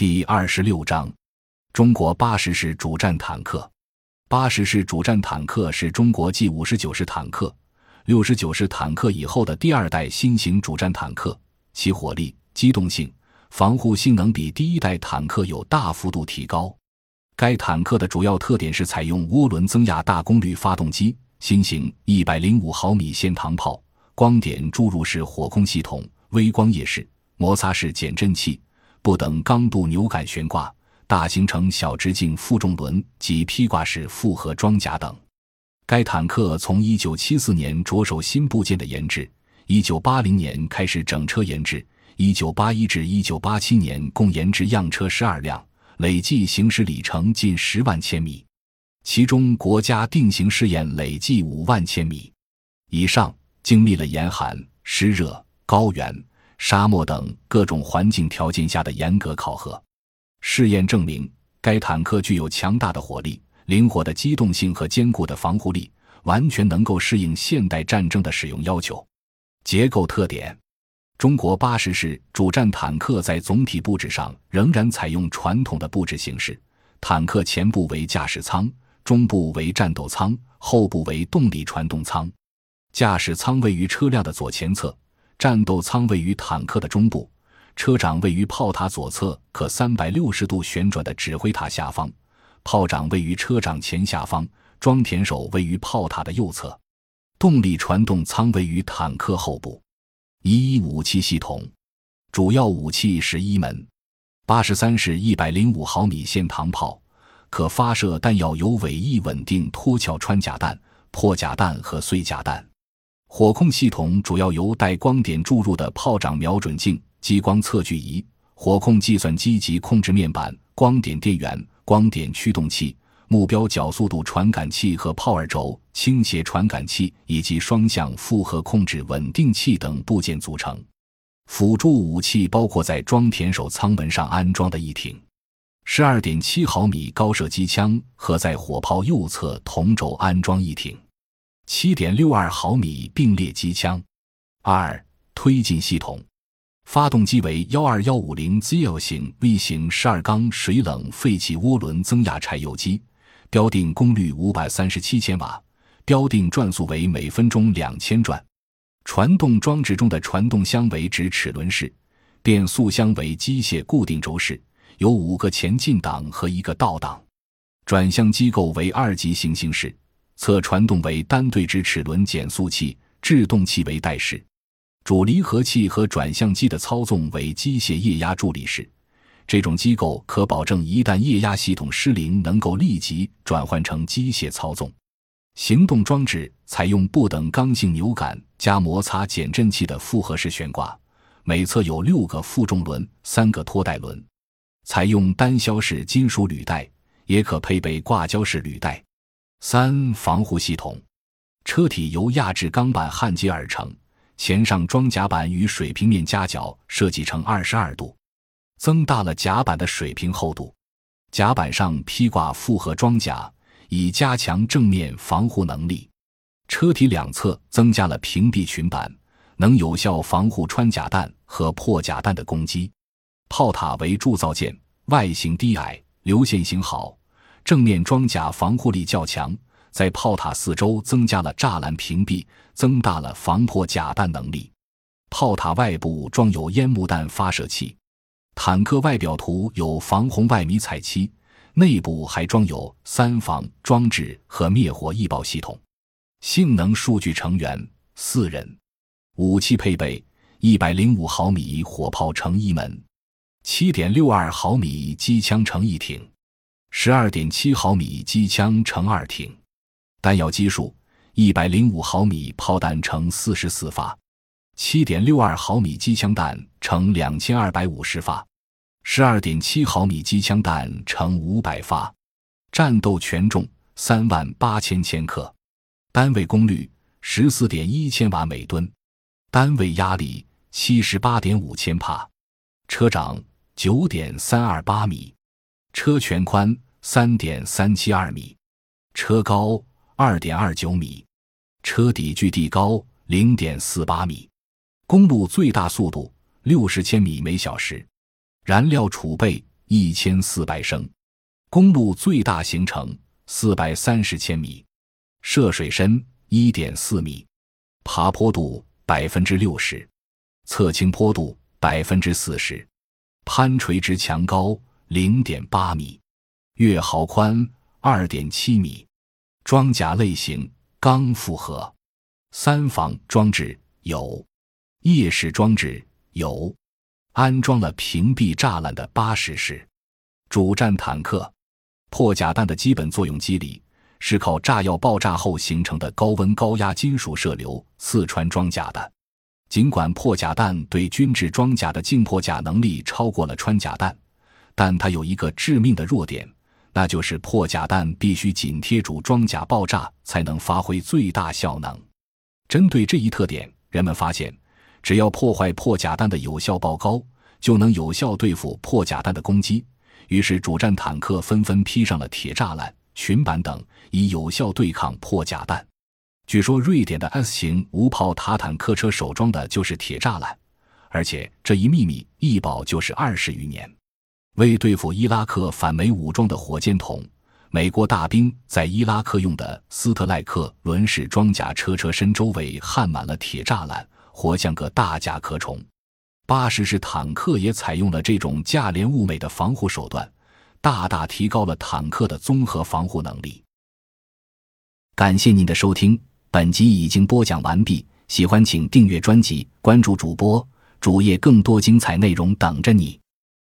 第二十六章：中国八十式主战坦克。八十式主战坦克是中国继五十九式坦克、六十九式坦克以后的第二代新型主战坦克，其火力、机动性、防护性能比第一代坦克有大幅度提高。该坦克的主要特点是采用涡轮增压大功率发动机、新型一百零五毫米线膛炮、光点注入式火控系统、微光夜视、摩擦式减震器。不等刚度扭杆悬挂、大行程小直径负重轮及披挂式复合装甲等。该坦克从1974年着手新部件的研制，1980年开始整车研制，1981至1987年共研制样车12辆，累计行驶里程近10万千米，其中国家定型试验累计5万千米以上，经历了严寒、湿热、高原。沙漠等各种环境条件下的严格考核，试验证明该坦克具有强大的火力、灵活的机动性和坚固的防护力，完全能够适应现代战争的使用要求。结构特点：中国八十式主战坦克在总体布置上仍然采用传统的布置形式，坦克前部为驾驶舱，中部为战斗舱，后部为动力传动舱。驾驶舱位于车辆的左前侧。战斗舱位于坦克的中部，车长位于炮塔左侧可三百六十度旋转的指挥塔下方，炮长位于车长前下方，装填手位于炮塔的右侧，动力传动舱位于坦克后部。一武器系统，主要武器是一门。八十三式一百零五毫米线膛炮，可发射弹药有尾翼稳定脱壳穿甲弹、破甲弹和碎甲弹。火控系统主要由带光点注入的炮长瞄准镜、激光测距仪、火控计算机及控制面板、光点电源、光点驱动器、目标角速度传感器和炮耳轴倾斜传感器以及双向复合控制稳定器等部件组成。辅助武器包括在装填手舱门上安装的一挺十二点七毫米高射机枪和在火炮右侧同轴安装一挺。七点六二毫米并列机枪，二推进系统，发动机为幺二幺五零 ZL 型 V 型十二缸水冷废气涡轮增压柴油机，标定功率五百三十七千瓦，标定转速为每分钟两千转。传动装置中的传动箱为直齿轮式，变速箱为机械固定轴式，有五个前进档和一个倒档。转向机构为二级行星式。侧传动为单对直齿轮减速器，制动器为带式，主离合器和转向机的操纵为机械液压助力式。这种机构可保证一旦液压系统失灵，能够立即转换成机械操纵。行动装置采用不等刚性扭杆加摩擦减震器的复合式悬挂，每侧有六个负重轮，三个拖带轮，采用单销式金属履带，也可配备挂胶式履带。三防护系统，车体由压制钢板焊接而成，前上装甲板与水平面夹角设计成二十二度，增大了甲板的水平厚度。甲板上披挂复合装甲，以加强正面防护能力。车体两侧增加了屏蔽裙板，能有效防护穿甲弹和破甲弹的攻击。炮塔为铸造件，外形低矮，流线型好。正面装甲防护力较强，在炮塔四周增加了栅栏屏蔽，增大了防破甲弹能力。炮塔外部装有烟幕弹发射器。坦克外表涂有防红外迷彩漆，内部还装有三防装置和灭火易爆系统。性能数据成员四人。武器配备：一百零五毫米火炮乘一门，七点六二毫米机枪乘一挺。十二点七毫米机枪乘二挺，弹药基数一百零五毫米炮弹乘四十四发，七点六二毫米机枪弹乘两千二百五十发，十二点七毫米机枪弹乘五百发，战斗权重三万八千千克，单位功率十四点一千瓦每吨，单位压力七十八点五千帕，车长九点三二八米。车全宽三点三七二米，车高二点二九米，车底距地高零点四八米，公路最大速度六十千米每小时，燃料储备一千四百升，公路最大行程四百三十千米，涉水深一点四米，爬坡度百分之六十，侧倾坡度百分之四十，攀垂直墙高零点八米，月壕宽二点七米，装甲类型钢复合，三防装置有，夜视装置有。安装了屏蔽栅栏的八十式主战坦克，破甲弹的基本作用机理是靠炸药爆炸后形成的高温高压金属射流刺穿装甲的。尽管破甲弹对军制装甲的净破甲能力超过了穿甲弹，但它有一个致命的弱点，那就是破甲弹必须紧贴主装甲爆炸才能发挥最大效能。针对这一特点，人们发现。只要破坏破甲弹的有效爆高，就能有效对付破甲弹的攻击。于是，主战坦克纷纷披上了铁栅栏、裙板等，以有效对抗破甲弹。据说，瑞典的 S 型无炮塔坦克车首装的就是铁栅栏，而且这一秘密一保就是二十余年。为对付伊拉克反美武装的火箭筒，美国大兵在伊拉克用的斯特赖克轮式装甲车车身周围焊满了铁栅栏。活像个大甲壳虫，八十式坦克也采用了这种价廉物美的防护手段，大大提高了坦克的综合防护能力。感谢您的收听，本集已经播讲完毕。喜欢请订阅专辑，关注主播主页，更多精彩内容等着你。